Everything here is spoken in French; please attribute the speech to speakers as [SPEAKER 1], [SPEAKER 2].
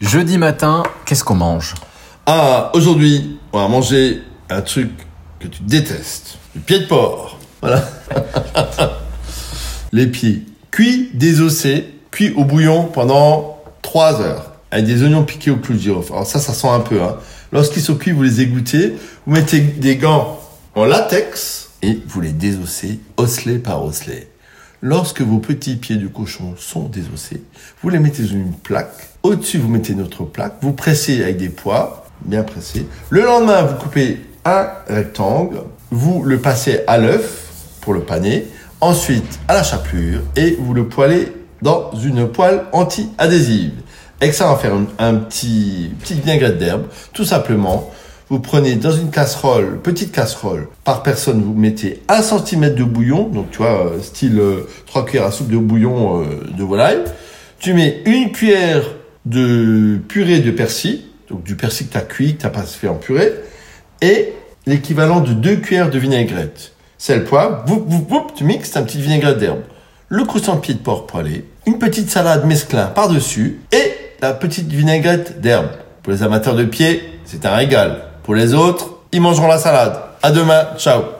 [SPEAKER 1] Jeudi matin, qu'est-ce qu'on mange?
[SPEAKER 2] Ah, aujourd'hui, on va manger un truc que tu détestes. Le pied de porc. Voilà. Les pieds. Cuits, désossés, cuits au bouillon pendant 3 heures. Avec des oignons piqués au clou de girofle. Alors ça, ça sent un peu. Hein. Lorsqu'ils sont cuits, vous les égouttez. Vous mettez des gants en latex et vous les désossez osselet par osselet. Lorsque vos petits pieds de cochon sont désossés, vous les mettez sur une plaque. Au-dessus, vous mettez notre plaque. Vous pressez avec des poids, bien pressés. Le lendemain, vous coupez un rectangle. Vous le passez à l'œuf pour le paner. Ensuite, à la chapelure. Et vous le poêlez dans une poêle anti-adhésive. Et que ça va faire un, petit, petite vinaigrette d'herbe. Tout simplement, vous prenez dans une casserole, petite casserole, par personne, vous mettez un centimètre de bouillon, donc tu vois, euh, style euh, 3 cuillères à soupe de bouillon euh, de volaille. Tu mets une cuillère de purée de persil, donc du persil que tu as cuit, que tu pas fait en purée, et l'équivalent de deux cuillères de vinaigrette. Sel, poivre, vous, vous, vous, tu mixes, un petit vinaigrette d'herbe. Le croustillant de pied de porc poêlé, une petite salade mesclin par-dessus, et la petite vinaigrette d'herbe. Pour les amateurs de pied, c'est un régal. Pour les autres, ils mangeront la salade. À demain, ciao